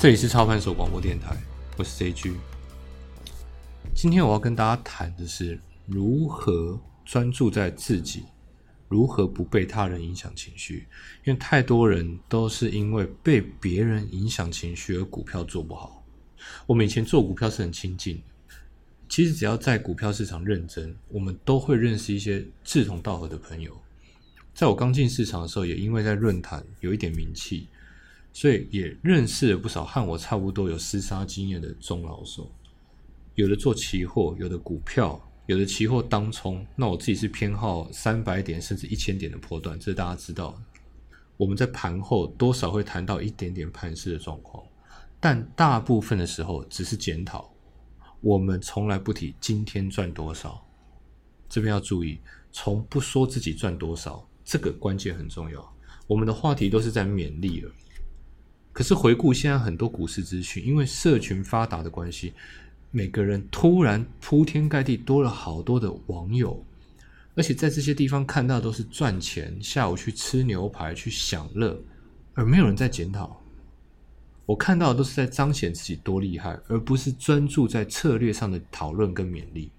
这里是操盘手广播电台，我是 CG。今天我要跟大家谈的是如何专注在自己，如何不被他人影响情绪。因为太多人都是因为被别人影响情绪而股票做不好。我们以前做股票是很亲近，其实只要在股票市场认真，我们都会认识一些志同道合的朋友。在我刚进市场的时候，也因为在论坛有一点名气。所以也认识了不少和我差不多有厮杀经验的中老手，有的做期货，有的股票，有的期货当冲。那我自己是偏好三百点甚至一千点的波段，这是大家知道。我们在盘后多少会谈到一点点盘势的状况，但大部分的时候只是检讨。我们从来不提今天赚多少，这边要注意，从不说自己赚多少，这个关键很重要。我们的话题都是在勉励而已。可是回顾现在很多股市资讯，因为社群发达的关系，每个人突然铺天盖地多了好多的网友，而且在这些地方看到都是赚钱，下午去吃牛排去享乐，而没有人在检讨。我看到的都是在彰显自己多厉害，而不是专注在策略上的讨论跟勉励。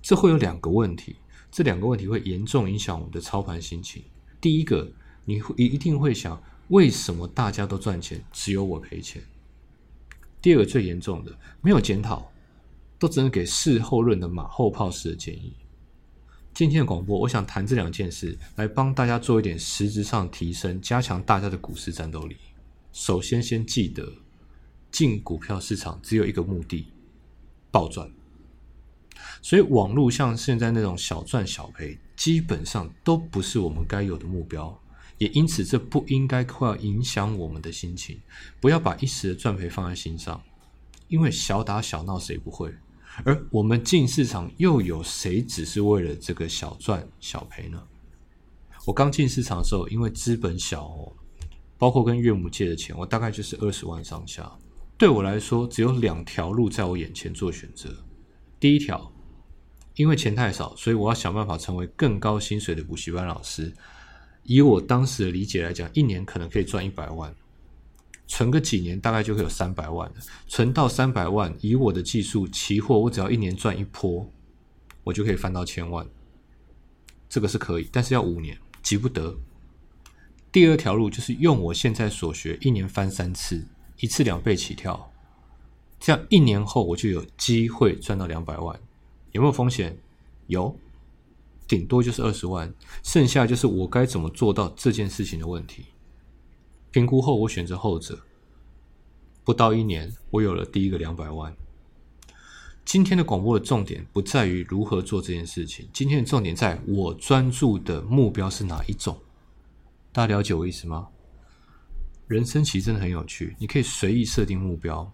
这会有两个问题，这两个问题会严重影响我们的操盘心情。第一个，你会一定会想。为什么大家都赚钱，只有我赔钱？第二个最严重的，没有检讨，都只能给事后论的马后炮式的建议。今天的广播，我想谈这两件事，来帮大家做一点实质上提升，加强大家的股市战斗力。首先，先记得进股票市场只有一个目的：暴赚。所以，网络像现在那种小赚小赔，基本上都不是我们该有的目标。也因此，这不应该快要影响我们的心情。不要把一时的赚赔放在心上，因为小打小闹谁不会？而我们进市场又有谁只是为了这个小赚小赔呢？我刚进市场的时候，因为资本小，包括跟岳母借的钱，我大概就是二十万上下。对我来说，只有两条路在我眼前做选择。第一条，因为钱太少，所以我要想办法成为更高薪水的补习班老师。以我当时的理解来讲，一年可能可以赚一百万，存个几年大概就会有三百万了。存到三百万，以我的技术，期货我只要一年赚一波，我就可以翻到千万。这个是可以，但是要五年，急不得。第二条路就是用我现在所学，一年翻三次，一次两倍起跳，这样一年后我就有机会赚到两百万。有没有风险？有。顶多就是二十万，剩下就是我该怎么做到这件事情的问题。评估后，我选择后者。不到一年，我有了第一个两百万。今天的广播的重点不在于如何做这件事情，今天的重点在我专注的目标是哪一种。大家了解我意思吗？人生其实真的很有趣，你可以随意设定目标，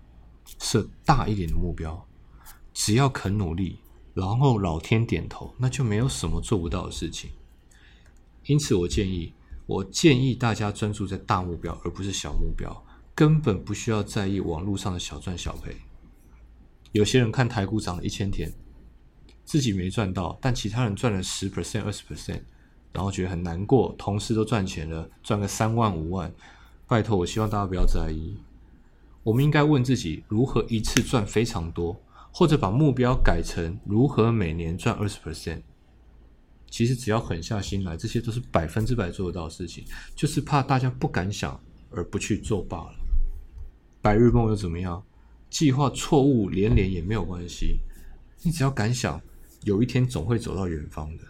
设大一点的目标，只要肯努力。然后老天点头，那就没有什么做不到的事情。因此，我建议，我建议大家专注在大目标，而不是小目标。根本不需要在意网络上的小赚小赔。有些人看台股涨了一千天，自己没赚到，但其他人赚了十 percent、二十 percent，然后觉得很难过。同事都赚钱了，赚个三万、五万，拜托，我希望大家不要在意。我们应该问自己，如何一次赚非常多。或者把目标改成如何每年赚二十 percent，其实只要狠下心来，这些都是百分之百做得到的事情，就是怕大家不敢想而不去做罢了。白日梦又怎么样？计划错误连连也没有关系，你只要敢想，有一天总会走到远方的。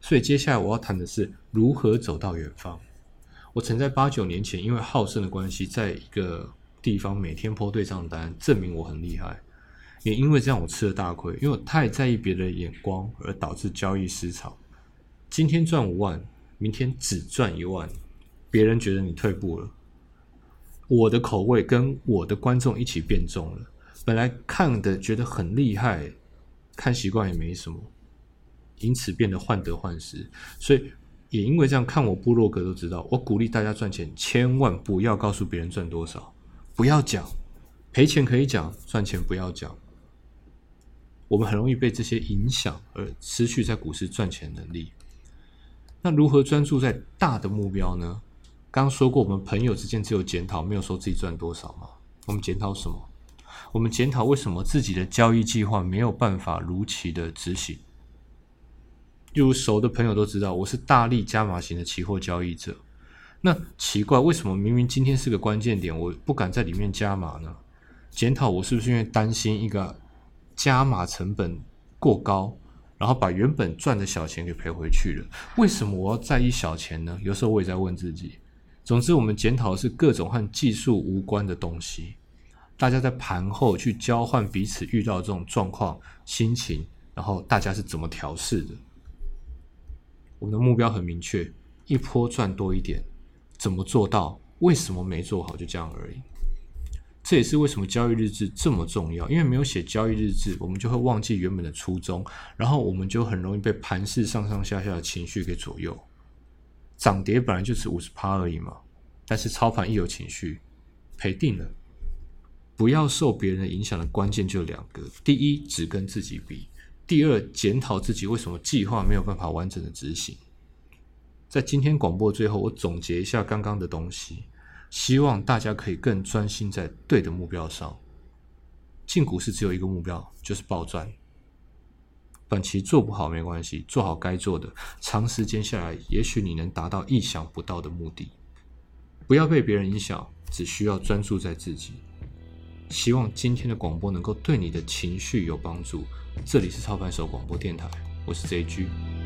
所以接下来我要谈的是如何走到远方。我曾在八九年前因为好胜的关系，在一个地方每天破对账单，证明我很厉害。也因为这样，我吃了大亏，因为我太在意别人的眼光，而导致交易失常。今天赚五万，明天只赚一万，别人觉得你退步了，我的口味跟我的观众一起变重了。本来看的觉得很厉害，看习惯也没什么，因此变得患得患失。所以也因为这样，看我部落格都知道，我鼓励大家赚钱，千万不要告诉别人赚多少，不要讲赔钱可以讲，赚钱不要讲。我们很容易被这些影响而失去在股市赚钱能力。那如何专注在大的目标呢？刚说过，我们朋友之间只有检讨，没有说自己赚多少嘛。我们检讨什么？我们检讨为什么自己的交易计划没有办法如期的执行。例如熟的朋友都知道，我是大力加码型的期货交易者。那奇怪，为什么明明今天是个关键点，我不敢在里面加码呢？检讨我是不是因为担心一个加码成本过高，然后把原本赚的小钱给赔回去了？为什么我要在意小钱呢？有时候我也在问自己。总之，我们检讨的是各种和技术无关的东西。大家在盘后去交换彼此遇到这种状况、心情，然后大家是怎么调试的？我们的目标很明确，一波赚多一点。怎么做到？为什么没做好？就这样而已。这也是为什么交易日志这么重要。因为没有写交易日志，我们就会忘记原本的初衷，然后我们就很容易被盘势上上下下的情绪给左右。涨跌本来就是五十趴而已嘛，但是操盘一有情绪，赔定了。不要受别人影响的关键就两个：第一，只跟自己比；第二，检讨自己为什么计划没有办法完整的执行。在今天广播最后，我总结一下刚刚的东西，希望大家可以更专心在对的目标上。进股市只有一个目标，就是暴赚。短期做不好没关系，做好该做的，长时间下来，也许你能达到意想不到的目的。不要被别人影响，只需要专注在自己。希望今天的广播能够对你的情绪有帮助。这里是操盘手广播电台，我是 JG。